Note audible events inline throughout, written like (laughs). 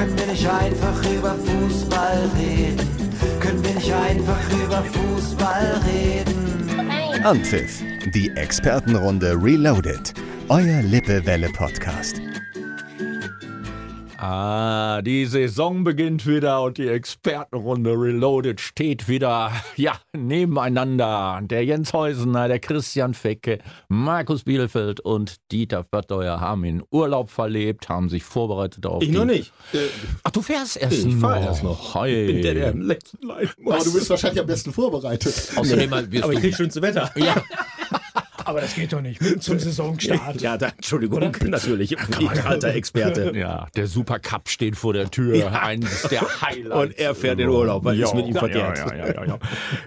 Können wir nicht einfach über Fußball reden? Können wir nicht einfach über Fußball reden? Anpfiff, die Expertenrunde Reloaded. Euer Lippewelle-Podcast. Ah, die Saison beginnt wieder und die Expertenrunde Reloaded steht wieder, ja, nebeneinander. Der Jens Heusener, der Christian Fecke, Markus Bielefeld und Dieter Verteuer haben in Urlaub verlebt, haben sich vorbereitet auf Ich die... noch nicht. Äh, Ach, du fährst erst Ich noch. fahr erst noch. Hey. bin der, der im letzten Leid Aber du bist wahrscheinlich am besten vorbereitet. Außerdem (laughs) wirst Aber ich krieg schönste Wetter. Ja, (laughs) Aber das geht doch nicht. Mitten zum Saisonstart. Ja, da, Entschuldigung, (laughs) natürlich. Ich alter Experte. ja, der Supercup steht vor der Tür, eines der Highlights. Und er fährt in Urlaub, weil ist mit ihm verkehrt. Ja, ja, ja, ja.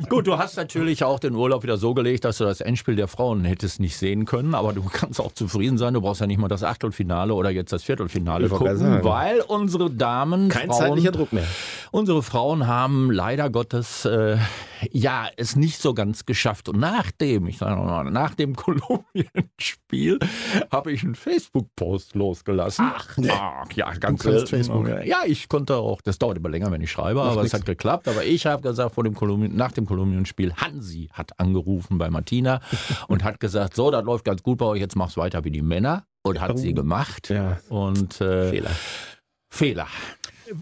Gut, du hast natürlich auch den Urlaub wieder so gelegt, dass du das Endspiel der Frauen hättest nicht sehen können, aber du kannst auch zufrieden sein. Du brauchst ja nicht mal das Achtelfinale oder jetzt das Viertelfinale gucken, weil unsere Damen, Kein Frauen, zeitlicher Druck mehr. Unsere Frauen haben leider Gottes äh, ja es nicht so ganz geschafft. Und nachdem, ich sage mal, nach dem (laughs) Kolumbien-Spiel habe ich einen Facebook-Post losgelassen. Ach, ja, ganz Du. Facebook. Ja, ich konnte auch. Das dauert immer länger, wenn ich schreibe, aber es hat geklappt. Aber ich habe gesagt, vor dem Kolumbien, nach dem Kolumbien-Spiel, Hansi hat angerufen bei Martina (laughs) und hat gesagt, so, das läuft ganz gut bei euch, jetzt mach's weiter wie die Männer. Und hat sie gemacht. Ja. Und äh, Fehler. Fehler.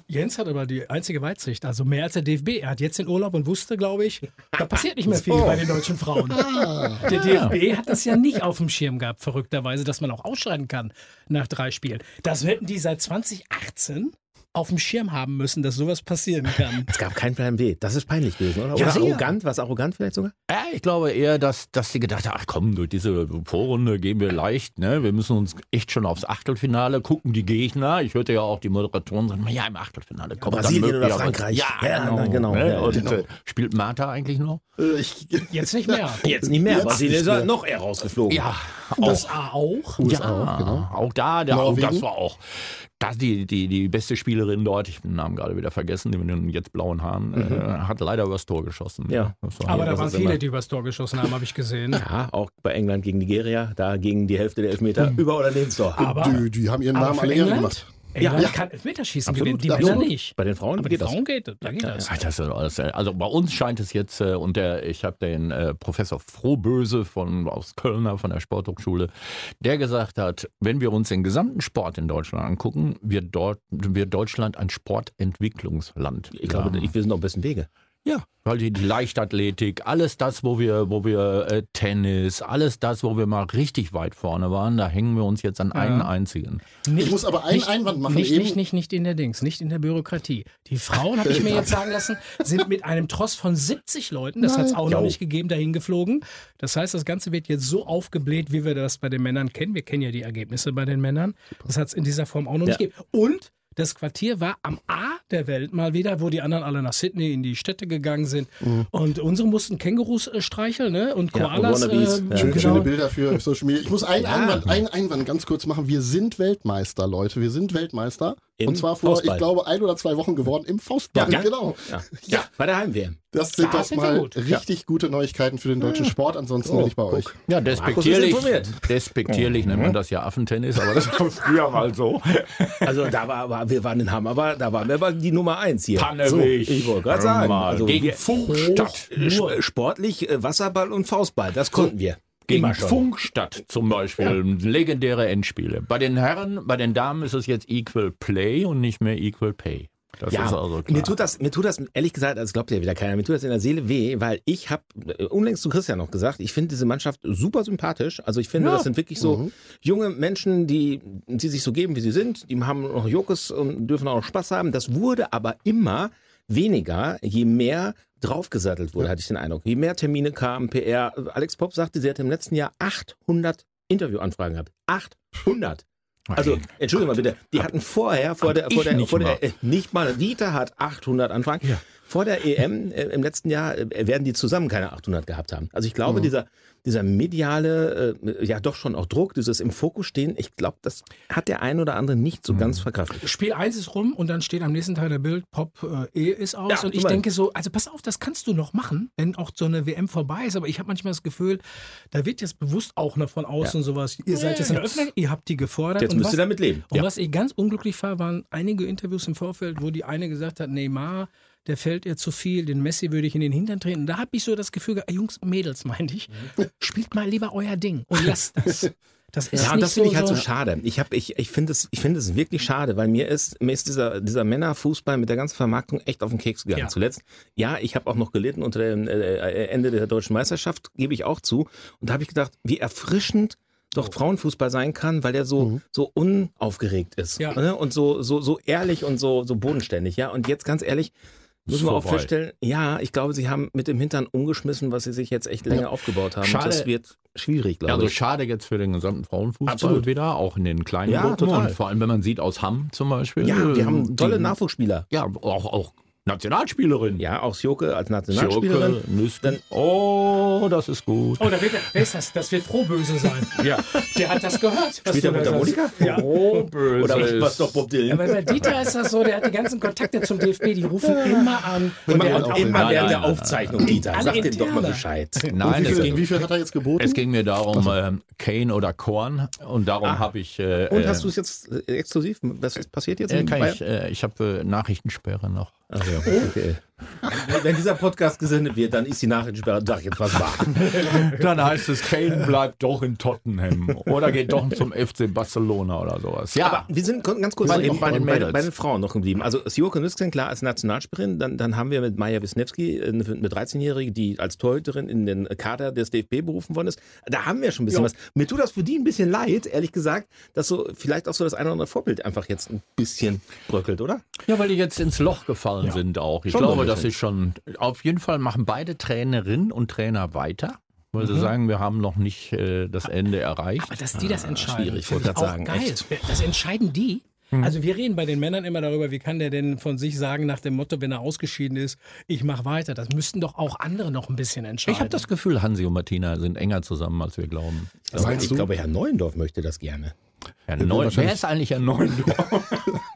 Jens hat aber die einzige Weitsicht, also mehr als der DFB. Er hat jetzt den Urlaub und wusste, glaube ich, da passiert nicht mehr viel bei den deutschen Frauen. Der DFB hat das ja nicht auf dem Schirm gehabt, verrückterweise, dass man auch ausscheiden kann nach drei Spielen. Das hätten die seit 2018 auf dem Schirm haben müssen, dass sowas passieren (laughs) kann. Es gab keinen Plan B. Das ist peinlich gewesen, oder? Ja, oder arrogant? Was arrogant vielleicht sogar? Ja, ich glaube eher, dass, dass sie gedacht haben, ach komm, durch diese Vorrunde gehen wir leicht, ne? Wir müssen uns echt schon aufs Achtelfinale gucken, die Gegner. Ich hörte ja auch die Moderatoren sagen, ja, im Achtelfinale kommt Brasilien dann oder Frankreich. Ja, Ja, genau. genau, ne? ja, Und genau. äh, spielt Martha eigentlich noch? Äh, Ich, (laughs) Jetzt nicht mehr. (laughs) Jetzt nicht mehr. Jetzt Brasilien ist ja mehr. noch eher rausgeflogen. Ja, Das A auch. ja, auch, genau. auch da, der, auch, Norwegen. das war auch das die, die, die beste Spielerin dort, ich habe den Namen gerade wieder vergessen, die mit den jetzt blauen Haaren, äh, hat leider übers Tor geschossen. Ja. Aber da waren viele, immer- die übers Tor geschossen haben, habe ich gesehen. Ja, auch bei England gegen Nigeria, da gegen die Hälfte der Elfmeter über oder neben Tor. Aber, die, die haben ihren aber Namen alle Ehre gemacht. England Ja. kann Elfmeterschießen Absolut, gewinnen, die absolut. Männer nicht. Bei den Frauen Aber geht das. Frauen geht, da geht das. Das also bei uns scheint es jetzt, äh, und der, ich habe den äh, Professor Frohböse von, aus Kölner von der Sporthochschule, der gesagt hat, wenn wir uns den gesamten Sport in Deutschland angucken, wird, dort, wird Deutschland ein Sportentwicklungsland. Ich glaube, ich, wir sind auf dem besten Wege. Ja, weil die, Leichtathletik, alles das, wo wir, wo wir äh, Tennis, alles das, wo wir mal richtig weit vorne waren, da hängen wir uns jetzt an einen einzigen. Nicht, Ich muss aber einen Einwand machen, Nicht, eben- nicht, nicht, nicht in der Dings, nicht in der Bürokratie. Die Frauen, habe ich mir jetzt sagen lassen, sind mit einem Tross von 70 Leuten, das hat es auch noch Jo. nicht gegeben, dahin geflogen. Das heißt, das Ganze wird jetzt so aufgebläht, wie wir das bei den Männern kennen. Wir kennen ja die Ergebnisse bei den Männern. Das hat es in dieser Form auch noch nicht Ja. gegeben. Und das Quartier war am A der Welt mal wieder, wo die anderen alle nach Sydney in die Städte gegangen sind. Und unsere mussten Kängurus äh, streicheln ne? und Ja, Koalas. und äh, Ja. Schöne, genau. schöne Bilder für Social Media. Ich muss einen, Einwand, einen Einwand ganz kurz machen. Wir sind Weltmeister, Leute. Wir sind Weltmeister. Im und zwar vor, Faustball. ich glaube, ein oder zwei Wochen geworden im Faustball. Ja. Genau. Ja, ja. bei der Heim-WM. Das sind Da doch mal gut. richtig gute Neuigkeiten für den deutschen Sport. Ansonsten bin ich bei euch. Ja, despektierlich, informiert. despektierlich nennt man das ja Affentennis, aber das war (laughs) früher mal so. Also da war, war wir waren in Hamm, aber da waren wir aber die Nummer eins hier. Pannewig. So, ich wollte gerade sagen. Also gegen Funkstadt. Sp- Sportlich äh, Wasserball und Faustball, das konnten wir. Gegen. Funkstadt zum Beispiel. Legendäre Endspiele. Bei den Herren, bei den Damen ist es jetzt Equal Play und nicht mehr Equal Pay. Das Ja, ist also klar. mir tut das, mir tut das ehrlich gesagt, das glaubt ja wieder keiner, mir tut das in der Seele weh, weil ich habe unlängst zu Christian noch gesagt, ich finde diese Mannschaft super sympathisch. Also ich finde, Ja. das sind wirklich so junge Menschen, die, die sich so geben, wie sie sind. Die haben noch Jokes und dürfen auch noch Spaß haben. Das wurde aber immer weniger, je mehr draufgesattelt wurde, hatte ich den Eindruck. Je mehr Termine kamen, PR. Alex Pop sagte, sie hat im letzten Jahr 800 Interviewanfragen gehabt. 800. Also, Entschuldigung mal bitte, die hatten vorher, vor der, vor der, nicht vor mal. der, äh, nicht mal, Dieter hat 800 Anfragen. Vor der EM äh, im letzten Jahr äh, werden die zusammen keine 800 gehabt haben. Also ich glaube, Mhm. dieser, dieser mediale, äh, ja doch schon auch Druck, dieses im Fokus stehen, ich glaube, das hat der ein oder andere nicht so ganz verkraftet. Spiel 1 ist rum und dann steht am nächsten Tag der Bild, Pop äh, E ist aus. Ja, und ich denke so, also pass auf, das kannst du noch machen, wenn auch so eine WM vorbei ist. Aber ich habe manchmal das Gefühl, da wird jetzt bewusst auch noch von außen sowas. Ihr seid jetzt in der Öffentlichkeit, ihr habt die gefordert. Jetzt und müsst was, ihr damit leben. Und Ja. was ich ganz unglücklich war, waren einige Interviews im Vorfeld, wo die eine gesagt hat, Neymar, der fällt ihr zu viel, den Messi würde ich in den Hintern treten. Da habe ich so das Gefühl, gehabt, Jungs, Mädels, meinte ich, spielt mal lieber euer Ding und lasst das. Das ist Ja, und das finde so, ich halt so schade. Ich, ich, ich finde es, ich finde es wirklich schade, weil mir ist, mir ist dieser, dieser Männerfußball mit der ganzen Vermarktung echt auf den Keks gegangen Ja. zuletzt. Ja, ich habe auch noch gelitten unter dem äh, Ende der deutschen Meisterschaft, gebe ich auch zu. Und da habe ich gedacht, wie erfrischend doch Frauenfußball sein kann, weil der so, so unaufgeregt ist. Ja. Ne? Und so, so, so ehrlich und so, so bodenständig. Ja, und jetzt ganz ehrlich, müssen wir auch feststellen, ja, ich glaube, sie haben mit dem Hintern umgeschmissen, was sie sich jetzt echt länger aufgebaut haben. Schade. Das wird schwierig, glaube Also ich. schade jetzt für den gesamten Frauenfußball Absolut. wieder, auch in den kleinen Ja, Gruppen. total. Und vor allem, wenn man sieht aus Hamm zum Beispiel. Ja, die haben tolle die, Nachwuchsspieler. Ja, auch, auch Nationalspielerin. Ja, auch Sjoke als Nationalspielerin. Nüsken. Dann- Oh, das ist gut. Oh, da wird, wer ist das? Das wird Frohböse sein. (laughs) Ja. Der hat das gehört. was Spielt er mit der. Monika? Ja. Oh, böse. Oder was doch Bob Dylan? Aber bei Dieter ist das so, der hat die ganzen Kontakte zum DFB, die rufen immer an. Und Immer, der und hat auch immer während der Aufzeichnung, Dieter. Sag dem doch mal. Bescheid. Nein, wie, es viel, ging, wie viel hat er jetzt geboten? es ging mir darum, ähm, Kane oder Korn. Und darum habe ich. Äh, Und äh, hast du es jetzt äh, exklusiv? Was ist passiert jetzt? äh, in kann ich äh, ich habe äh, Nachrichtensperre noch. Ach ja, okay. Wenn- dieser Podcast gesendet wird, dann ist die Nachrichtensperre, sag ich jetzt was wahr. Dann heißt es, Kane bleibt doch in Tottenham oder geht doch zum FC Barcelona oder sowas. Ja, Aber wir sind ganz kurz den- eben bei den bei, Mädels. bei den Frauen noch geblieben. Also Sjoke Nüsken, klar, als Nationalspielerin. Dann, dann haben wir mit Maja Wisniewski eine, eine 13-Jährige, die als Torhüterin in den Kader des DFB berufen worden ist. Da haben wir schon ein bisschen was. Mir tut das für die ein bisschen leid, ehrlich gesagt, dass so vielleicht auch so das eine oder andere Vorbild einfach jetzt ein bisschen bröckelt, oder? Ja, weil die jetzt ins Loch gefallen sind auch. Ich Schon glaube, das ist schon. Auf jeden Fall machen beide Trainerinnen und Trainer weiter, weil sie sagen, wir haben noch nicht äh, das Ende erreicht. Aber dass die das entscheiden, schwierig, finde wollte ich sagen, geil. echt. Das entscheiden die. Also wir reden bei den Männern immer darüber, wie kann der denn von sich sagen nach dem Motto, wenn er ausgeschieden ist, ich mache weiter. Das müssten doch auch andere noch ein bisschen entscheiden. Ich habe das Gefühl, Hansi und Martina sind enger zusammen, als wir glauben. Also Meinst ich du? glaube, Herr Neuendorf möchte das gerne. Herr Neu Wer ist eigentlich Herr Neundorf?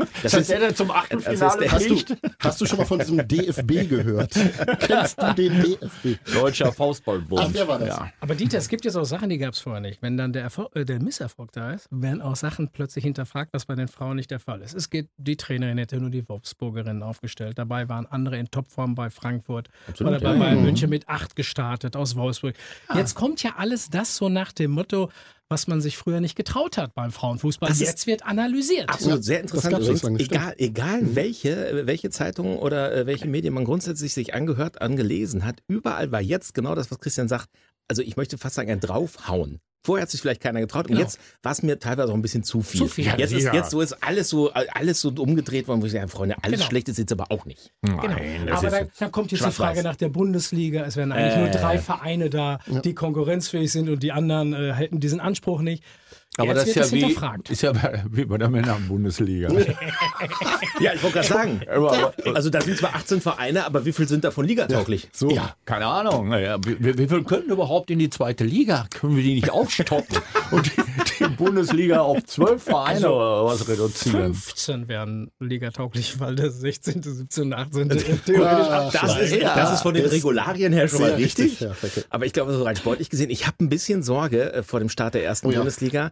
(laughs) Das ist der, der zum Achtelfinale Hast du, hast du schon mal von diesem DFB gehört? (laughs) Kennst du den DFB? Deutscher Faustballbund. Ach, der war das. Ja. Aber Dieter, es gibt jetzt auch Sachen, die gab es vorher nicht. Wenn dann der, Erfolg, äh, der Misserfolg da ist, werden auch Sachen plötzlich hinterfragt, was bei den Frauen nicht der Fall ist. Es geht, die Trainerin hätte nur die Wolfsburgerinnen aufgestellt. Dabei waren andere in Topform bei Frankfurt. Absolut, oder bei ja. Bayern München mit acht gestartet aus Wolfsburg. Jetzt kommt ja alles das so nach dem Motto, was man sich früher nicht getraut hat beim Frauenfußball. Das Jetzt wird analysiert. Absolut, sehr interessant. übrigens. egal, egal welche, welche Zeitung oder äh, welche Medien man grundsätzlich sich angehört, angelesen hat, überall war jetzt genau das, was Christian sagt. Also ich möchte fast sagen, ein draufhauen. Vorher hat sich vielleicht keiner getraut und Genau. jetzt war es mir teilweise auch ein bisschen zu viel. Zu viel. Jetzt ist Ja. jetzt so ist alles so alles so umgedreht worden, wo ich sage, Freunde, alles Genau. schlecht ist jetzt aber auch nicht. Genau. das Aber ist dann, dann kommt jetzt die. Frage nach der Bundesliga. Es wären eigentlich nur Äh. drei Vereine da, die konkurrenzfähig sind und die anderen äh, hätten diesen Anspruch nicht. Aber Jetzt das ist ja, wie, ist ja bei- (laughs) wie bei der Männer-Bundesliga. (laughs) Ja, ich wollte gerade sagen. (laughs) Also da sind zwar 18 Vereine, aber wie viel sind davon ligatauglich? So. Ja, keine Ahnung. Ja, wie, wie viel können überhaupt in die zweite Liga? Können wir die nicht aufstocken und die, die Bundesliga auf zwölf Vereine oder was reduzieren? 15 wären ligatauglich, weil der 16., 17., und 18. theoretisch Ah, Das ist, Ja. das ist von den Regularien her schon mal richtig. richtig, ja. Aber ich glaube, so rein sportlich gesehen, ich habe ein bisschen Sorge äh, vor dem Start der ersten Oh ja. Bundesliga,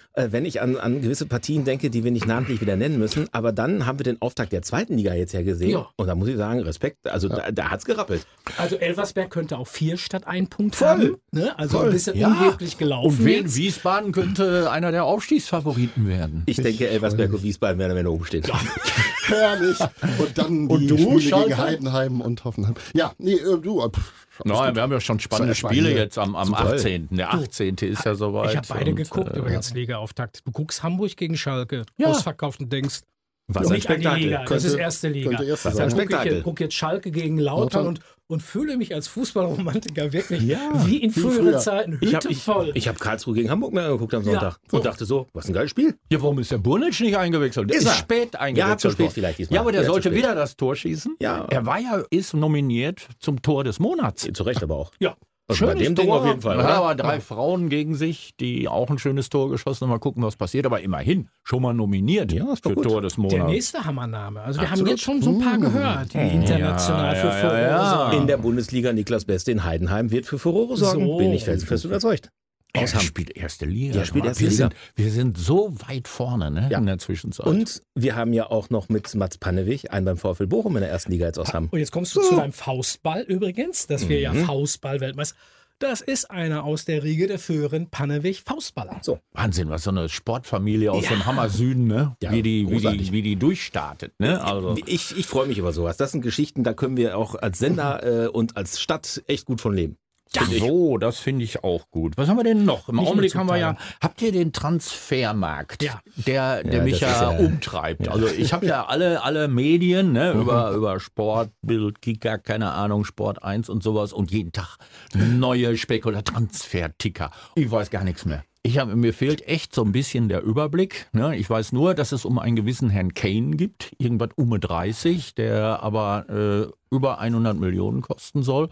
wenn ich an, an gewisse Partien denke, die wir nicht namentlich wieder nennen müssen. Aber dann haben wir den Auftakt der zweiten Liga jetzt ja gesehen. Ja. Und da muss ich sagen, Respekt. Also da, da hat's gerappelt. Also Elversberg könnte auch vier statt ein Punkt haben. Ne? Also ein bisschen Ja. unheblich gelaufen. Und wen, jetzt. Wiesbaden könnte einer der Aufstiegsfavoriten werden. Ich, denke, Elversberg und Wiesbaden werden am Ende oben stehen. (laughs) Herrlich. Und dann die Und du, Spiele Schalke? gegen Heidenheim und Hoffenheim. Ja, nee, äh, du. äh, pff, Nein, wir haben ja schon spannende Spiele jetzt am, am Toll. 18. Der 18. ist ja soweit. Ich habe beide und, geguckt äh, übrigens Liga-Auftakt. Du guckst Hamburg gegen Schalke, Ja. ausverkauft und denkst, Was ein nicht an die Spektakel. Liga, das Könnte- ist erste Liga. erste Dann sein. gucke ich, Spektakel. jetzt- guck jetzt Schalke gegen Lautern und, und fühle mich als Fußballromantiker wirklich Ja, wie in früheren früher. Zeiten, Ich Hütte habe ich, voll. ich hab Karlsruhe gegen Hamburg mir angeguckt am Sonntag und dachte so, was ein geiles Spiel. Ja, warum ist der Bunic nicht eingewechselt? Der Ist ist, er. spät eingewechselt. Ja, zu spät vielleicht diesmal. Ja, aber der Ja, zu sollte wieder das Tor schießen. Ja. Er war ja, ist nominiert zum Tor des Monats. Zu Recht aber auch. ja. Also bei dem Ding auf jeden Fall. Er hat Oder? aber drei Frauen gegen sich, die auch ein schönes Tor geschossen haben. Mal gucken, was passiert. Aber immerhin schon mal nominiert Ja, für gut. Tor des Der Monats. nächste Hammername. Also wir haben Absolut. jetzt schon so ein paar gehört, die international Ja, für ja, Furore ja, ja. sorgen. In der Bundesliga Niklas Beste in Heidenheim wird für Furore sorgen. So. Bin ich felsenfest überzeugt. Er Aus Hamm. spielt erste Liga. Der spielt erste wir Liga. Sind, wir sind so weit vorne ne, Ja. in der Zwischenzeit. Und wir haben ja auch noch mit Mats Pannewig einen beim VfL Bochum in der ersten Liga jetzt aus Hamm. Und jetzt kommst du zu deinem Faustball übrigens, dass wir Mhm. ja Faustball-Weltmeister. Das ist einer aus der Riege der früheren Pannewig Faustballer. So. Wahnsinn, was so eine Sportfamilie aus dem Hammer Süden, ne? Ja, wie, die, wie, die, wie die durchstartet. Ne? Also, Ich, ich freue mich über sowas. Das sind Geschichten, da können wir auch als Sender äh, und als Stadt echt gut von leben. Ja, so, das finde ich auch gut. Was haben wir denn noch? Im Nicht Augenblick haben wir ja, habt ihr den Transfermarkt, Ja. der, der Ja, mich ja, ja- umtreibt. Also ich habe ja alle, alle Medien, ne, über, über Sport, Bild, Kicker, keine Ahnung, Sport 1 und sowas und jeden Tag neue Spekula Transferticker. Ich weiß gar nichts mehr. Ich hab, mir fehlt echt so ein bisschen der Überblick. Ne? Ich weiß nur, dass es um einen gewissen Herrn Kane gibt, irgendwas um 30, der aber äh, über 100 Millionen kosten soll.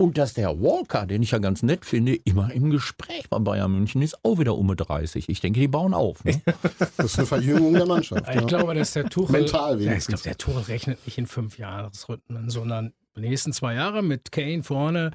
Und dass der Walker, den ich ja ganz nett finde, immer im Gespräch bei Bayern München ist, auch wieder um 30. Ich denke, die bauen auf. Ne? (laughs) Das ist eine Verjüngung der Mannschaft. Ich ja. glaube, dass der Tuchel. Mental ja, ich wenigstens. glaube, der Tuchel rechnet nicht in fünf Jahresrhythmen, sondern die nächsten zwei Jahre mit Kane vorne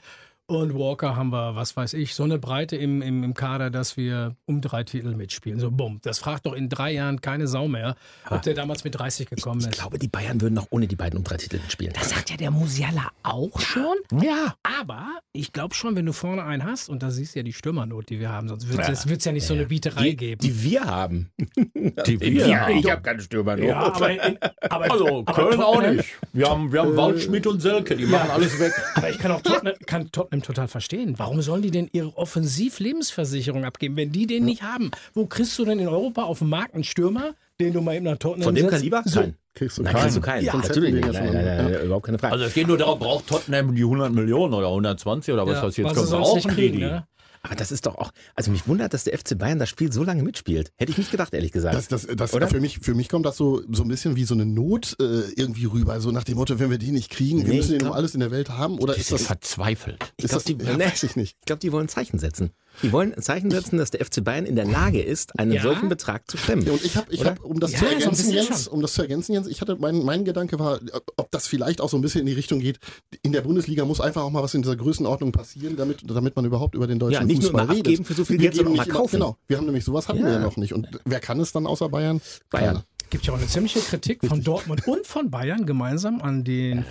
und Walker haben wir, was weiß ich, so eine Breite im, im, im Kader, dass wir um drei Titel mitspielen. So bumm. Das fragt doch in drei Jahren keine Sau mehr, ob der damals mit 30 gekommen Ich ist. glaube, die Bayern würden noch ohne die beiden um drei Titel spielen. Das sagt ja der Musiala auch schon. Ja. Aber ich glaube schon, wenn du vorne einen hast, und da siehst du ja die Stürmernot, die wir haben, sonst wird es ja, nicht so eine Bieterei die, geben. die wir haben. (laughs) Die wir ja, haben. ich habe keine Stürmer. ja, aber, in, aber, Also aber Köln auch nicht. Wir haben, wir haben Waldschmidt und Selke, die machen alles weg. Aber ich kann auch Tottenham, kann Tottenham total verstehen. Warum sollen die denn ihre Offensiv-Lebensversicherung abgeben, wenn die den nicht haben? Wo kriegst du denn in Europa auf dem Markt einen Stürmer, den du mal eben nach Tottenham Von dem setzt? Kaliber? So. Nein. Kriegst du Nein, keinen. kriegst du keinen. Ja, Natürlich nicht. Nein, ja nein, nein, nein, überhaupt keine Frage. Also es geht nur darum, braucht Tottenham die 100 Millionen oder 120 oder was Ja, das jetzt was sie nicht die kriegen, die? ne? Aber das ist doch auch, also mich wundert, dass der FC Bayern das Spiel so lange mitspielt. Hätte ich nicht gedacht, ehrlich gesagt. Das, das, das, Oder? für, mich, für mich kommt das so, so ein bisschen wie so eine Not äh, irgendwie rüber. So nach dem Motto, wenn wir die nicht kriegen, wir Nee, müssen ich den um glaub- alles in der Welt haben. Oder ist das, verzweifelt. ist glaub, das die- ja, (laughs) nee. weiß ich nicht. Ich glaube, die wollen Zeichen setzen. Die wollen ein Zeichen setzen, dass der FC Bayern in der Lage ist, einen Ja. solchen Betrag zu stemmen. Ja, und ich habe, ich hab, um das Ja, zu ergänzen, Jens, um das zu ergänzen, Jens, ich hatte, mein, mein Gedanke war, ob das vielleicht auch so ein bisschen in die Richtung geht, in der Bundesliga muss einfach auch mal was in dieser Größenordnung passieren, damit, damit man überhaupt über den deutschen Ja, nicht nur Fußball immer redet. abgeben für so viel Wir Geld, sondern mal immer- kaufen. Genau, wir haben nämlich sowas hatten Ja. wir ja noch nicht. Und wer kann es dann außer Bayern? Bayern. Keiner. Gibt ja auch eine ziemliche Kritik von Dortmund und von Bayern gemeinsam an den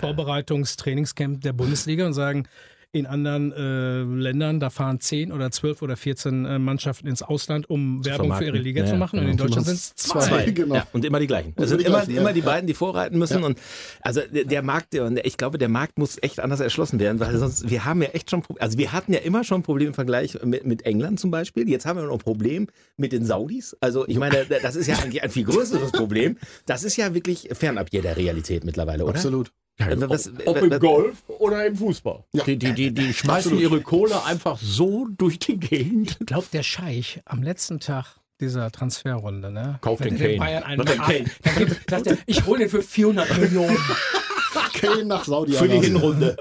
Vorbereitungstrainingscamp der Bundesliga und sagen, in anderen äh, Ländern, da fahren 10 oder 12 oder 14 äh, Mannschaften ins Ausland, um Werbung für ihre vermarkten. Liga Ja, zu machen. Und in genau. Deutschland Die sind es zwei. zwei. Genau. Ja, und immer die gleichen. Es immer sind die immer, gleichen, immer ja, die beiden, die vorreiten müssen. Und also der, der Markt, der, und ich glaube, der Markt muss echt anders erschlossen werden, weil sonst, wir haben ja echt schon, also wir hatten ja immer schon Probleme im Vergleich mit, mit England zum Beispiel. Jetzt haben wir noch ein Problem mit den Saudis. Also ich meine, das ist ja eigentlich ein viel größeres Problem. Das ist ja wirklich fernab jeder Realität mittlerweile, oder? Absolut. Ja, Also ob, was- ob was- im Golf oder im Fußball. Ja. Die, die, die, die schmeißen Absolut. ihre Kohle einfach so durch die Gegend. Ich glaube, der Scheich am letzten Tag dieser Transferrunde, ne? Kauft den er Kane. Bayern einen den Kane. Gibt, sagt er, ich hole den für 400 Millionen. (laughs) Kane nach Für Saudi-Arabien. die Hinrunde.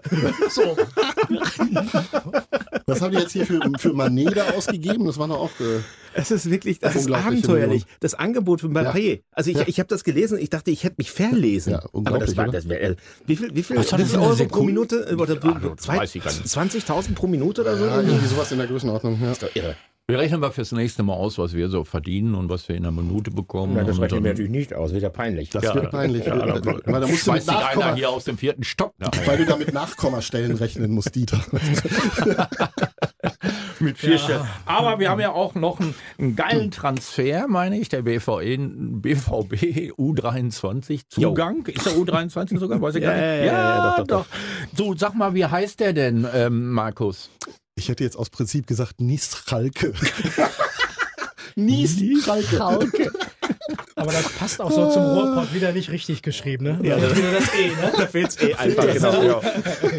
So. (laughs) Was haben die jetzt hier für, für Maneda ausgegeben? Das war doch auch. Äh, Es ist wirklich, das ist abenteuerlich. Million. Das Angebot von Mbappé. Also ich, Ja. ich habe das gelesen, ich dachte, ich hätte mich verlesen. Ja, Aber das war, das wär, äh, wie viel, wie viel, wie das viel Euro pro Sekunde? Minute? Oder Ja, das zwei- weiß ich gar nicht. 20.000 pro Minute oder so? ja, irgendwie sowas in der Größenordnung. Ja. Das ist doch irre. Wir rechnen mal fürs nächste Mal aus, was wir so verdienen und was wir in einer Minute bekommen. Nein, das rechnen wir natürlich nicht aus, wieder peinlich. Das Ja, wird peinlich. Ja, weil, da, weil da musst du mit einer Nachkomma, hier aus dem vierten Stock nach. weil du da mit Nachkommastellen rechnen musst, Dieter. (laughs) mit vier Stellen. Aber wir haben ja auch noch einen, einen geilen Transfer, meine ich, der BVE, BVB U23 Zugang. Ist der U23 sogar? Weiß ich Ja, gar nicht. ja, ja, ja, doch, doch, So, sag mal, wie heißt der denn, ähm, Markus? Ich hätte jetzt aus Prinzip gesagt Niestralke. (laughs) (laughs) Niestralke. (laughs) Aber das passt auch so zum Ruhrpott wieder nicht richtig geschrieben, ne? Ja, das, wieder das E, ne? Da fehlt's eh einfach, genau.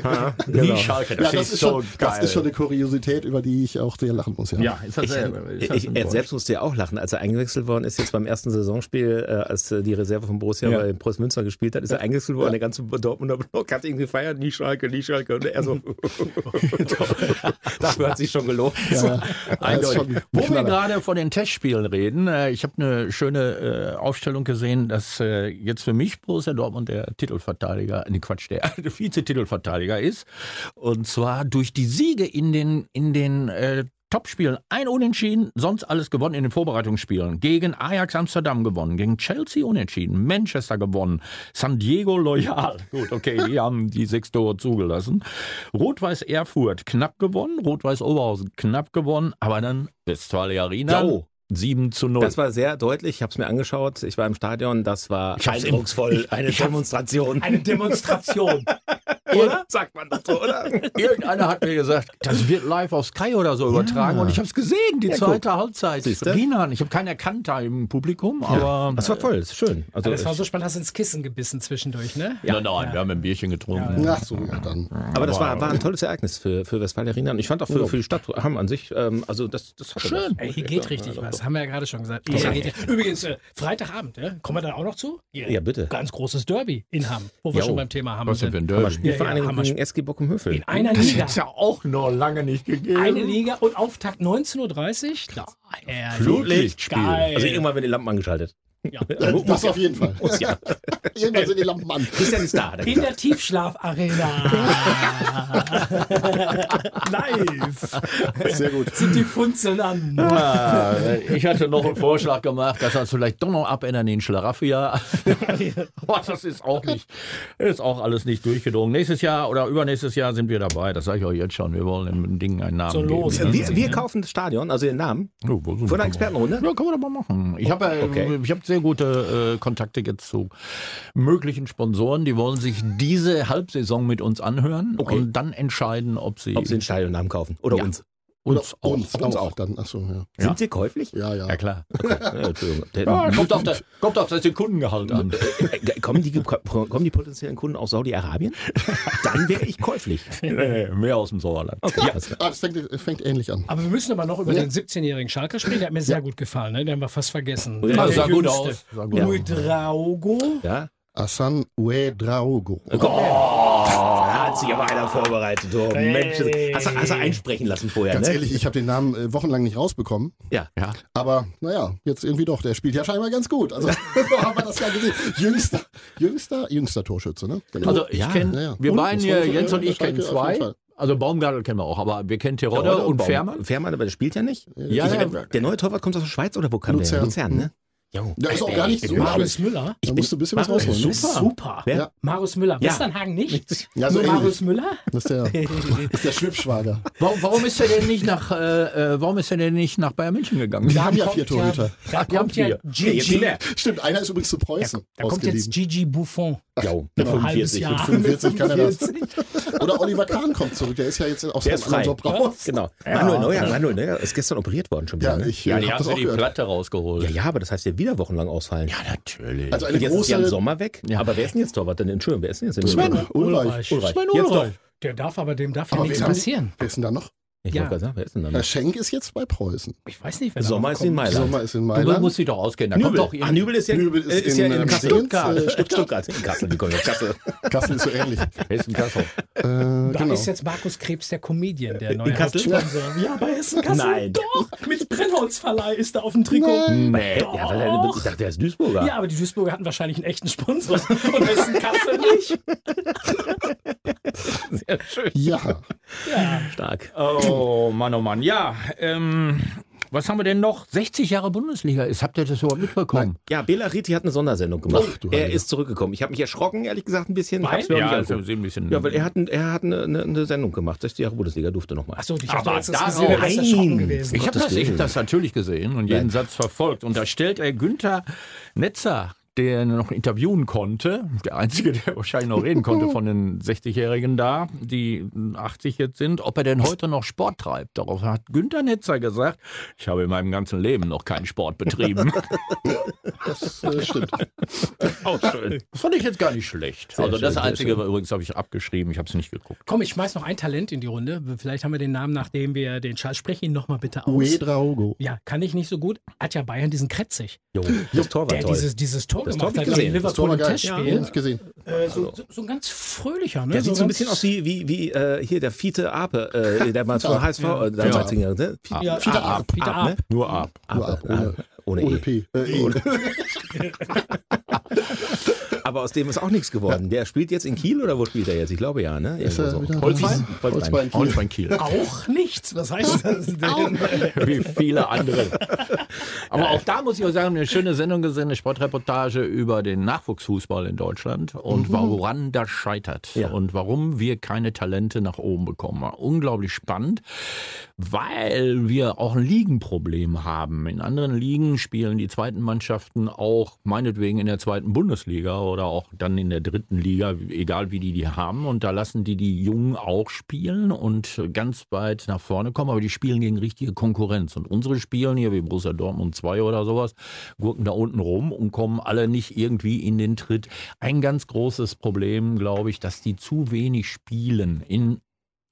Ja. Die genau. Schalke, Ja, das, das ist ist, so schon, geil. das ist schon eine Kuriosität, über die ich auch sehr lachen muss. Ja. ja, ist das Ich, selber. Das ich, er Wort? selbst musste ja auch lachen, als er eingewechselt worden ist, jetzt beim ersten Saisonspiel, äh, als äh, die Reserve von Borussia Ja. bei Preußen Münster gespielt hat, ist er eingewechselt worden, der ganze Dortmunder Block hat ihn gefeiert, nie Schalke, nie Schalke. Und er so, (laughs) (laughs) dafür hat sich schon gelohnt. Ja, das ist schon Wo wir gerade von den Testspielen reden, äh, ich habe eine schöne äh, Aufstellung gesehen, dass äh, jetzt für mich Borussia Dortmund der Titelverteidiger, nee Quatsch, der, der (laughs) Vize-Titelverteidiger ist. Und zwar durch die Siege in den, in den äh, Topspielen. Ein Unentschieden, sonst alles gewonnen in den Vorbereitungsspielen. Gegen Ajax Amsterdam gewonnen, gegen Chelsea unentschieden, Manchester gewonnen, San Diego loyal. (laughs) Gut, okay, die haben die sechs Tore zugelassen. Rot-Weiß Erfurt knapp gewonnen, Rot-Weiß Oberhausen knapp gewonnen, aber dann Westfalia Arena Jo. 7 zu 0. Das war sehr deutlich, ich habe es mir angeschaut, ich war im Stadion, das war eindrucksvoll, (laughs) eine Demonstration. Eine Demonstration. (laughs) Oder? Sagt man das so, oder? (laughs) Irgendeiner hat mir gesagt, das wird live auf Sky oder so übertragen und ich habe es gesehen, die Ja, zweite Halbzeit. Siehste? Rienan, ich habe keinen erkannt da im Publikum, aber Das war voll, das ist schön. Also, Das war so spannend, hast ins Kissen gebissen zwischendurch, ne? nein, nein, wir haben ein Bierchen getrunken. Ach so, ja, dann. aber das war, war ein tolles Ereignis für, für Westfalia Arena. Und ich fand auch für, für die Stadt haben an sich, ähm, also das, das hatte Schön. Ey, hier geht richtig was, haben wir ja gerade schon gesagt. Übrigens, äh, Freitagabend, ja? kommen wir da auch noch zu? Ja, bitte. Ganz großes Derby in Hamm, wo wir Jo. schon beim Thema Hamm Was denn für ein sind. Derby? Hammer gegen SG Bockum-Höfel. In einer Das Liga. hätte ja auch noch lange nicht gegeben. Eine Liga und Auftakt 19.30 Uhr. Flutlichtspiel. Geil. Also irgendwann werden die Lampen angeschaltet. Ja. (laughs) Äh, Das auf jeden Fall. Muss ja. (laughs) Irgendwann sind die Lampen an. Christian ist da. In der Tiefschlafarena. (laughs) nice. Sehr gut. Sind die Funzeln an. Ah, ich hatte noch einen Vorschlag gemacht, dass wir es vielleicht doch noch abändern in Schlaraffia. Aber das ist auch nicht, ist auch alles nicht durchgedrungen. Nächstes Jahr oder übernächstes Jahr sind wir dabei. Das sage ich euch jetzt schon. Wir wollen dem Ding einen Namen So los. geben. Wir, wir kaufen das Stadion, also den Namen, sind von der wir? Expertenrunde. Ja, kann man doch mal machen. Ich habe äh, Okay. ich hab sehr gute äh, Kontakte jetzt zu möglichen Sponsoren. Die wollen sich diese Halbsaison mit uns anhören Okay. und dann entscheiden, ob sie, Ob sie den Stadionnamen kaufen. Oder Ja. uns. Uns auch. Uns, uns auch. Dann, ach so, ja. Sind sie käuflich? Ja, ja. Ja, klar. (laughs) Ja. Der, Ja, kommt, auf der, kommt auf das Sekundengehalt an. Äh, kommen, die, kommen die potenziellen Kunden aus Saudi-Arabien? Dann wäre ich käuflich. (laughs) Nee, mehr aus dem Sauerland. Okay. Ah, das fängt, fängt ähnlich an. Aber wir müssen aber noch über Ja. den 17-jährigen Schalker sprechen. Der hat mir sehr gut gefallen. Ne? Den haben wir fast vergessen. Ja, Der das sah gut aus. Sah gut aus. Uedraogo. Ja? Asan Uedraogo. Oh, hat sich aber einer vorbereitet. Oh, Mensch, hast, du- hast du einsprechen lassen vorher, Ganz ne? ehrlich, ich habe den Namen äh, wochenlang nicht rausbekommen. Ja. Ja. Aber naja, jetzt irgendwie doch. Der spielt ja scheinbar ganz gut. Also so (laughs) haben wir das ja gesehen. Jüngster, jüngster, jüngster Torschütze, ne? Genau. Also ich Ja, kenne, ja, ja. wir Und? beiden hier, Jens ja, und ich Schalke kennen zwei. Also Baumgartel kennen wir auch, aber wir kennen Terodde und Baum- Fährmann. Fährmann, aber der spielt ja nicht. Ja, Ich- ja. Der neue Torwart kommt aus der Schweiz oder wo kam Luzern. der? Luzern, ne? Jo. Der ist auch gar nicht so Marius. Müller. Da musst du ein bisschen was rausholen. Ne? Super. Super. Ja. Marius Müller. Ja. Westernhagen nicht? Ja, so. Marius Müller? Das ist der, (laughs) das ist der Schwippschwager. Warum, warum ist er denn nicht nach, äh, äh, warum ist er denn nicht nach Bayern München gegangen? Die haben ja vier Torhüter. Da haben kommt ja vier. Nee, jetzt Gigi. mehr. Stimmt, einer ist übrigens zu Preußen Da kommt jetzt. Gigi Buffon. Jo, Genau. mit Ein halbes 45. Jahr. 45 kann er das. (laughs) (laughs) Oder Oliver Kahn kommt zurück. Der ist ja jetzt aus Der seinem ist anderen Job raus. Genau. Manuel Neuer, Manuel Neuer ist gestern operiert worden schon wieder. Ja, ne? ich Ja, die hab haben die gehört. Platte rausgeholt. ja, ja, aber das heißt ja wieder wochenlang ausfallen. Ja, natürlich. Also eine Jetzt ist Jan große Sommer weg. Ja. Aber wer ist denn jetzt Torwart denn? Entschuldigung, wer ist denn jetzt im Sven Ulreich. Ulreich. Ulreich. Sven Jetzt Ulreich. Der darf aber, dem darf ja Aber nichts haben die- passieren. Wer ist denn da noch? Ich Ja. wollte gerade sagen, wer ist denn da Der noch? Schenk ist jetzt bei Preußen. Ich weiß nicht, wer da Sommer noch ist in kommt. Mailand. Sommer ist in Du Mailand. musst dich doch auskennen. Da kommt Nübel. doch Ach, Nübel ist ja, Nübel ist äh, ist ja in, in, ähm, Kassel. Stuttgart. Äh, Stuttgart. In Kassel, die kommen aus Kassel. (laughs) Kassel ist so ähnlich. Hessen-Kassel. Äh, Da genau. ist jetzt Markus Krebs der Comedian, der neue Kassel? Hauptsponsor. Ja, bei Hessen Kassel. Nein. Doch, mit Brennholzverleih ist er auf dem Trikot. Nee, ja, weil er, ich dachte, der ist Duisburger. Ja, aber die Duisburger hatten wahrscheinlich einen echten Sponsor und Hessen Kassel nicht. (laughs) (laughs) Sehr schön. Ja, Ja. Stark. Oh Mann, oh Mann. Ja, ähm, was haben wir denn noch? 60 Jahre Bundesliga ist. Habt ihr das überhaupt mitbekommen? Ja, Bela Reti hat eine Sondersendung gemacht. Ach, du er ist zurückgekommen. Ich habe mich erschrocken, ehrlich gesagt, ein bisschen. Ja, also ein bisschen. ja, weil er hat, ein, er hat eine, eine, eine Sendung gemacht. 60 Jahre Bundesliga durfte nochmal. Achso, ich habe jetzt das gesehen, erschrocken Nein. gewesen. Ich habe das, das natürlich gesehen und jeden Satz verfolgt. Und da stellt er Günther Netzer der noch interviewen konnte, der Einzige, der (laughs) wahrscheinlich noch reden konnte von den 60-Jährigen da, die 80 jetzt sind, ob er denn heute noch Sport treibt. Darauf hat Günther Netzer gesagt, ich habe in meinem ganzen Leben noch keinen Sport betrieben. (laughs) Das äh, stimmt. (laughs) Auch schön. Das fand ich jetzt gar nicht schlecht. Sehr also das schön, Einzige war übrigens, habe ich abgeschrieben, ich habe es nicht geguckt. Komm, ich schmeiß noch ein Talent in die Runde. Vielleicht haben wir den Namen, nachdem wir den Charles. Sprech ihn nochmal bitte aus. Uedraogo. Ja, kann ich nicht so gut. Hat ja Bayern diesen Kretzig, Jo, das Tor war der toll. dieses, dieses Tor Das Tor gemacht ich hat gegen gesehen. Das Tor Liverpool war im geil. Ja, Testspiel. nicht gesehen. Äh, so, so, so ein ganz fröhlicher, ne? Der sieht so ein bisschen aus wie, wie, wie äh, hier der Fiete Ape, äh, (laughs) der mal von Ja, HSV ja. äh, damals hingegangen ist. Ne? Ja, Fiete Ab, Ab. Peter Ab, ne? Ab. Nur ab. Nur ab, ohne, ohne, E. P. Äh, e. (laughs) Aber aus dem ist auch nichts geworden. Der spielt jetzt in Kiel oder wo spielt er jetzt? Ich glaube ja, ne? Ist er so. Holzbein? Holzbein. Kiel. Holzbein Kiel. Auch nichts. Was heißt das denn? (laughs) Wie viele andere. Aber auch da muss ich auch sagen, eine schöne Sendung gesehen, eine Sportreportage über den Nachwuchsfußball in Deutschland und woran das scheitert Ja. und warum wir keine Talente nach oben bekommen. War Unglaublich spannend, weil wir auch ein Ligenproblem haben. In anderen Ligen spielen die zweiten Mannschaften auch meinetwegen in der zweiten Bundesliga oder auch dann in der dritten Liga, egal wie die die haben. Und da lassen die die Jungen auch spielen und ganz weit nach vorne kommen, aber die spielen gegen richtige Konkurrenz. Und unsere spielen hier wie Borussia Dortmund 2 oder sowas, gurken da unten rum und kommen alle nicht irgendwie in den Tritt. Ein ganz großes Problem, glaube ich, dass die zu wenig spielen in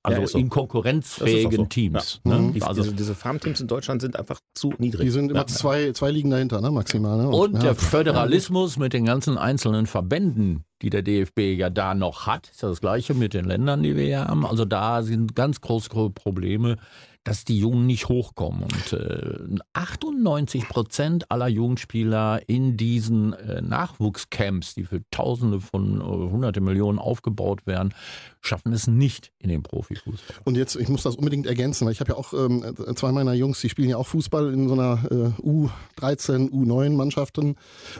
also Ja, so. in konkurrenzfähigen so. Teams. Ja. Ne? Die, Also diese, diese Farmteams in Deutschland sind einfach zu niedrig. Die sind immer Ja. zwei, zwei Ligen dahinter, ne, maximal. Ne? Und ja, der Föderalismus mit den ganzen einzelnen Verbänden, die der DFB ja da noch hat, ist ja das gleiche mit den Ländern, die wir hier haben. Also da sind ganz große Probleme, dass die Jungen nicht hochkommen. Und äh, 98 Prozent aller Jugendspieler in diesen äh, Nachwuchscamps, die für Tausende von äh, Hunderte Millionen aufgebaut werden, schaffen es nicht in den Profifußball. Und jetzt, ich muss das unbedingt ergänzen, weil ich habe ja auch ähm, zwei meiner Jungs, die spielen ja auch Fußball in so einer äh, U13, U9-Mannschaften.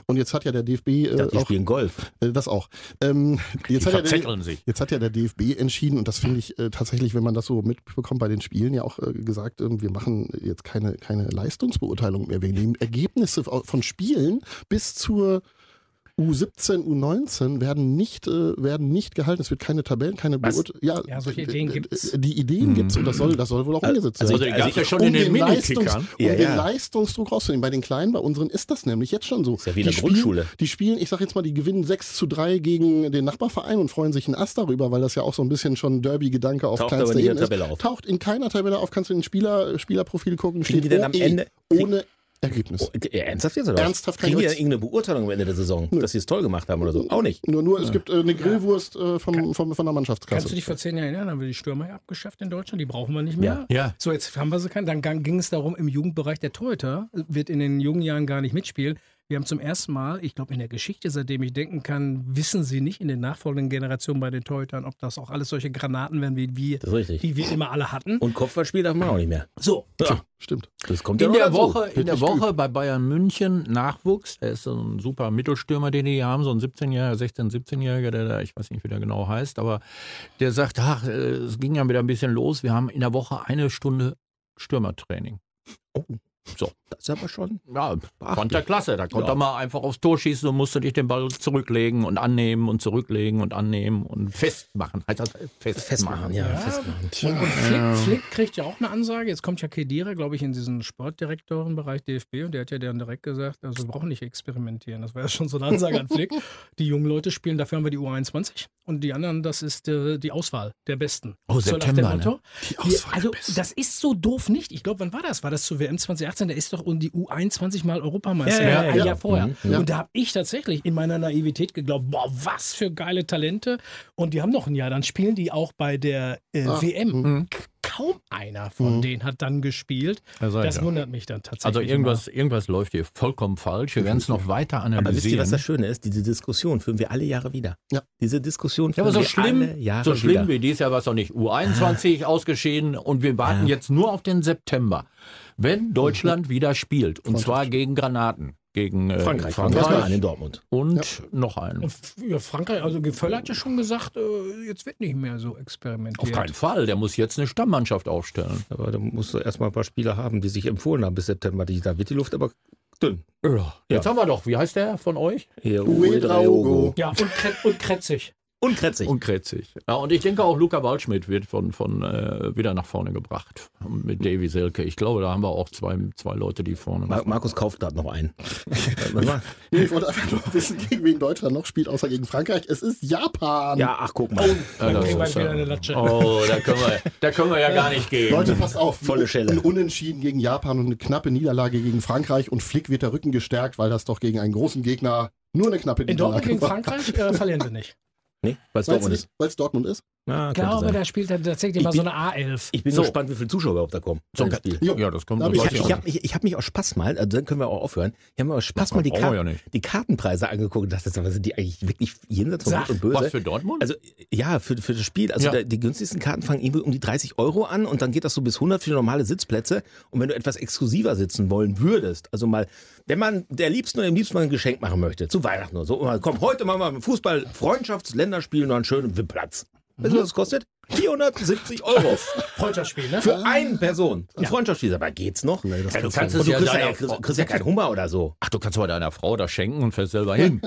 Und jetzt hat ja der DFB Ich äh, dachte, die auch spielen Golf. Äh, das auch. Ähm, jetzt, Die hat ja der, verzetteln sich. jetzt hat ja der DFB entschieden, und das finde ich äh, tatsächlich, wenn man das so mitbekommt bei den Spielen, ja auch äh, gesagt, äh, wir machen jetzt keine, keine Leistungsbeurteilung mehr. Wir nehmen Ergebnisse von Spielen bis zur U17, U19 werden nicht, äh, werden nicht gehalten. Es wird keine Tabellen, keine? Beurteilung. Ja, solche Ideen gibt's. Die Ideen gibt's und das soll, das soll wohl auch umgesetzt also werden. Also die gab es ja schon um in den den, Leistungs, um Ja, den ja. Leistungsdruck rauszunehmen. Bei den Kleinen, bei unseren ist das nämlich jetzt schon so. Ist ja wie in die der Grundschule. Spielen, die spielen, ich sag jetzt mal, die gewinnen 6 zu 3 gegen den Nachbarverein und freuen sich einen Ast darüber, weil das ja auch so ein bisschen schon Derby-Gedanke auf Taucht kleinster aber nicht in Ebene ist. Taucht in keiner Tabelle auf, kannst du in den Spieler, Spielerprofil gucken, Kriegen steht die denn am OE, Ende- ohne Ergebnis. Oh, ja, ernsthaft jetzt oder was? Ernsthaft kann Kriegen ich die irgendeine Beurteilung am Ende der Saison, dass sie es toll gemacht haben oder so? Auch nicht. Nur, nur, es gibt äh, eine Grillwurst äh, vom, vom, von der Mannschaftskasse. Kannst du dich vor zehn Jahren erinnern? Haben wir die Stürmer ja abgeschafft in Deutschland? Die brauchen wir nicht mehr. Ja. Ja. So, jetzt haben wir sie keinen. Dann ging es darum, im Jugendbereich der Torhüter wird in den jungen Jahren gar nicht mitspielen. Wir haben zum ersten Mal, ich glaube in der Geschichte, seitdem ich denken kann, wissen sie nicht in den nachfolgenden Generationen bei den Torhütern, ob das auch alles solche Granaten werden, wie wir, die wir immer alle hatten. Und Kopfballspiel darf man auch nicht mehr. So, Ja, Stimmt. das kommt ja In noch der. Woche, in der Woche bei Bayern München Nachwuchs. Der ist so ein super Mittelstürmer, den die haben, so ein 17-Jähriger, 16-, 17-Jähriger, der da, ich weiß nicht, wie der genau heißt, aber der sagt, ach, äh, es ging ja wieder ein bisschen los. Wir haben in der Woche eine Stunde Stürmertraining. So. Das ist aber schon. Ja, Ach, fand er klasse. Da konnte Ja. er mal einfach aufs Tor schießen und musste dich den Ball zurücklegen und annehmen und zurücklegen und annehmen und festmachen. Heißt das festmachen? Festmachen, ja, Ja. festmachen. Und Flick, Flick kriegt ja auch eine Ansage. Jetzt kommt ja Kedira, glaube ich, in diesen Sportdirektorenbereich DFB und der hat ja dann direkt gesagt, also wir brauchen nicht experimentieren. Das war ja schon so eine Ansage an Flick. (laughs) Die jungen Leute spielen, dafür haben wir die U21 und die anderen, das ist äh, die Auswahl der Besten. Oh, September, Motto. Die Auswahl also der Besten. das ist so doof nicht. Ich glaube, wann war das? War das zu WM 2018? Da ist doch um die U21 mal Europameister. Ja, ja, ein ja. Jahr vorher. Mhm, ja. Und da habe ich tatsächlich in meiner Naivität geglaubt, boah, was für geile Talente. Und die haben noch ein Jahr. Dann spielen die auch bei der äh, Ah, WM. Mhm. Kaum einer von Mhm. denen hat dann gespielt. Seid Das wundert mich dann tatsächlich. Also irgendwas, irgendwas läuft hier vollkommen falsch. Wir werden es noch weiter analysieren. Aber wisst ihr, was das Schöne ist? Diese Diskussion führen wir alle Jahre wieder. Ja. Diese Diskussion Ja, führen aber so wir schlimm, alle Jahre so schlimm wieder. wie dies Jahr war es doch nicht. U21 ausgeschieden und wir warten jetzt nur auf den September. Wenn Deutschland wieder spielt, und zwar gegen Granaten, gegen äh, Frankreich. Frankreich, Frankreich. an in Dortmund. und noch einen. Ja, Frankreich, also Völler hat ja schon gesagt, äh, jetzt wird nicht mehr so Auf experimentiert. keinen Fall, der muss jetzt eine Stammmannschaft aufstellen. Aber da musst du erstmal ein paar Spieler haben, die sich empfohlen haben bis September. Die, da wird die Luft aber Dünn. Ja. Jetzt haben wir doch, wie heißt der von euch? Uedraogo. Ja, und, kre und kretzig. Und Kretzig. Und Kretzig. Ja, und ich denke auch Luca Waldschmidt wird von, von äh, wieder nach vorne gebracht. Mit Davy Selke. Ich glaube, da haben wir auch zwei, zwei Leute, die vorne Mar Markus kauft gerade noch einen. (laughs) Warte mal. Nee, ich wollte einfach nur wissen, gegen wen Deutschland noch spielt, außer gegen Frankreich. Es ist Japan. ja, ach, guck mal. Ja, kriegen wir ist wieder ja- eine Latsche. Oh, da können wir, da können wir ja gar nicht gehen. Leute, passt auf. Volle Schelle. Ein Unentschieden gegen Japan und eine knappe Niederlage gegen Frankreich und Flick wird der Rücken gestärkt, weil das doch gegen einen großen Gegner nur eine knappe In Dortmund Niederlage gegen war. Frankreich äh, verlieren wir nicht. Nee, weil es Weil Dortmund es ist. weil's Dortmund ist? Könnte glaube, sein. da spielt er tatsächlich Ich mal so eine A11. Ich bin So. gespannt, wie viele Zuschauer überhaupt da kommen. So, zum Spiel. Jo. Ja, das kommt Da Ich, ich- ich, auch ich habe hab mich aus Spaß mal, also dann können wir auch aufhören, ich habe mir aus Spaß Das mal die, Kar ja die Kartenpreise angeguckt und dachte, mal, sind die eigentlich wirklich jenseits von Gut und Böse? Was für Dortmund? Also ja, für, für das Spiel. Also Ja. der, die günstigsten Karten fangen irgendwie um die 30 Euro an und dann geht das so bis 100 für normale Sitzplätze. Und wenn du etwas exklusiver sitzen wollen würdest, also mal, wenn man der Liebsten oder dem Liebsten mal ein Geschenk machen möchte, zu Weihnachten oder so, und mal, komm, heute machen wir ein Fußball, Freundschaftsländerspiel und noch einen schönen VIP-Platz. Weißt du, was das kostet? 470 (laughs) Euro. Freundschaftsspiel, ne? Für eine Person. Ein Freundschaftsspiel. Aber geht's noch? Nee, das Ja, du kannst es ja kriegst ja, deiner kriegst, Frau- kriegst ja keinen Hummer oder so. Ach, du kannst aber deiner Frau das schenken und fährst selber hin.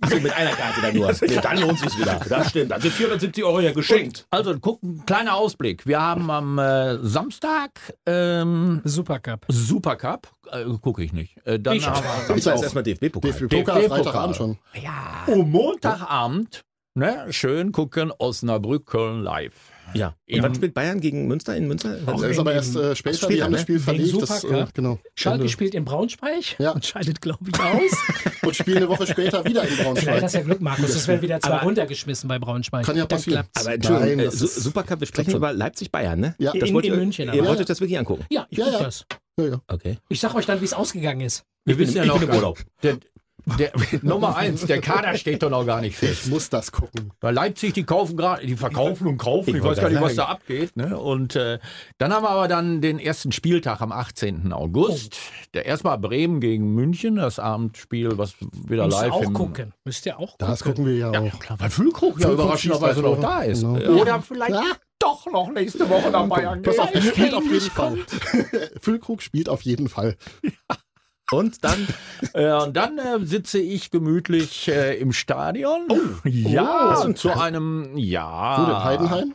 Achso, mit einer Karte dann nur. Nee, dann lohnt sich wieder. Das stimmt. Dann sind 470 Euro ja geschenkt. Also, guck, ein kleiner Ausblick. Wir haben am äh, Samstag ähm, Supercup. Supercup. Äh, Gucke ich nicht. Äh, dann Ich haben auch. wir Samstag ist erstmal DFB-Pokal. DFB-Pokal, DFB-Pokal. Freitagabend schon. ja, oh, Montagabend. Ne, schön gucken, Osnabrück, Köln live. Ja. Und wann spielt Bayern gegen Münster in Münster? Das ist aber erst äh, später, später, die haben das ne? Spiel verlegt. Das, äh, genau. Schalke spielt in Braunschweig Ja. und scheidet, glaube ich, aus. (laughs) Und spielen eine Woche später wieder in Vielleicht Braunschweig. hast du ja Glück, Markus. Es werden wieder zwei Aber- runtergeschmissen bei Braunschweig. Kann ja passieren. Aber Entschuldigung, Nein, äh, das Supercup, wir sprechen über Leipzig-Bayern, ne? Ja. Das In- wollt in ihr, München Ihr aber. wollt euch das wirklich angucken? Ja, ich Ja, ja. das. Ja, ja. Okay. Ich sag euch dann, wie es ausgegangen ist. Wir wissen ja noch im Urlaub. Der, der, (laughs) Nummer eins, der Kader steht doch noch gar nicht fest. Ich muss das gucken. Bei Leipzig, die kaufen gerade, die verkaufen und kaufen, ich, Ich weiß gar nicht, was da abgeht. Ne? Und äh, dann haben wir aber dann den ersten Spieltag am 18. August. Der erstmal Bremen gegen München, das Abendspiel, was wieder Müsst ihr live auch im gucken. Müsst ihr auch gucken. Das gucken wir ja auch. Klar, weil Füllkrug ja überraschenderweise noch da ist. Genau. Oder vielleicht Ja. doch noch nächste Woche nach Bayern. Pass auf, er spielt auf jeden Fall. (laughs) Füllkrug spielt auf jeden Fall. Und dann (laughs) Äh, und dann äh, sitze ich gemütlich äh, im Stadion. ja, Hast du einen zu einem, ja. Wo denn? Heidenheim?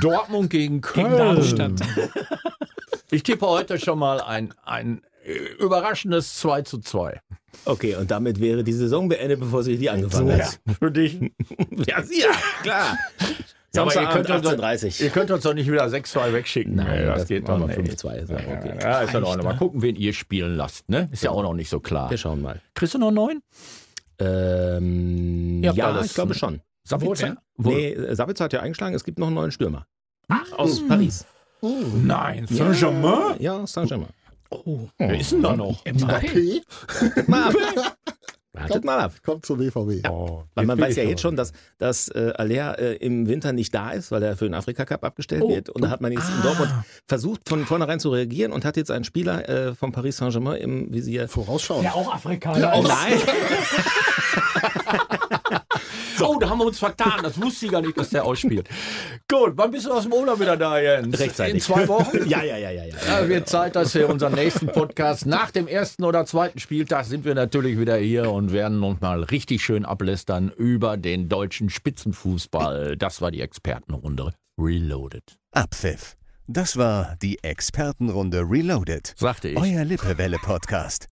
Dortmund gegen Köln. Gegen Darmstadt. (laughs) Ich tippe heute schon mal ein, ein äh, überraschendes 2 zu 2. Okay, und damit wäre die Saison beendet, bevor sie die angefangen hat. Für dich. (laughs) Ja, ja, klar. Ja, aber ihr Samstagabend könnt, uns, 18.30 ihr könnt uns doch nicht wieder 6-2 wegschicken. Nein, Nee, das geht doch wir nicht. 5-2. Ist ja okay. Ja, ist ja doch noch mal gucken, wen ihr spielen lasst. Ne? Ist ja auch noch nicht so klar. Wir schauen mal. Kriegst du noch neun? Ähm, ja, alles, ich glaube schon. Sabitzer? Nee, äh, Sabitzer hat ja eingeschlagen, es gibt noch einen neuen Stürmer. Aus Paris. Nein, Saint-Germain? Ja, Saint-Germain. Oh, Wer ist denn da noch? Mbappé. P (laughs) (laughs) Wartet mal ab. kommt zum BVB. Weil man weiß ja jetzt schon, dass, dass äh, Aller äh, im Winter nicht da ist, weil er für den Afrika-Cup abgestellt wird. Und da hat man jetzt in Dortmund versucht, von vornherein zu reagieren und hat jetzt einen Spieler äh, von Paris Saint-Germain im Visier. Vorausschauen. Ja, auch Afrikaner. ist. Nein! (laughs) (laughs) Oh, da haben wir uns vertan. Das wusste ich gar nicht, dass der ausspielt. (laughs) Gut, wann bist du aus dem Urlaub wieder da, Jens? Rechtzeitig. In zwei Wochen? (laughs) Ja, ja, ja, ja, ja. Ja, wird Zeit, dass wir unseren nächsten Podcast nach dem ersten oder zweiten Spieltag sind wir natürlich wieder hier und werden uns mal richtig schön ablästern über den deutschen Spitzenfußball. Das war die Expertenrunde. Reloaded. Abpfiff. Das war die Expertenrunde Reloaded. Sagte ich. Euer Lippewelle-Podcast.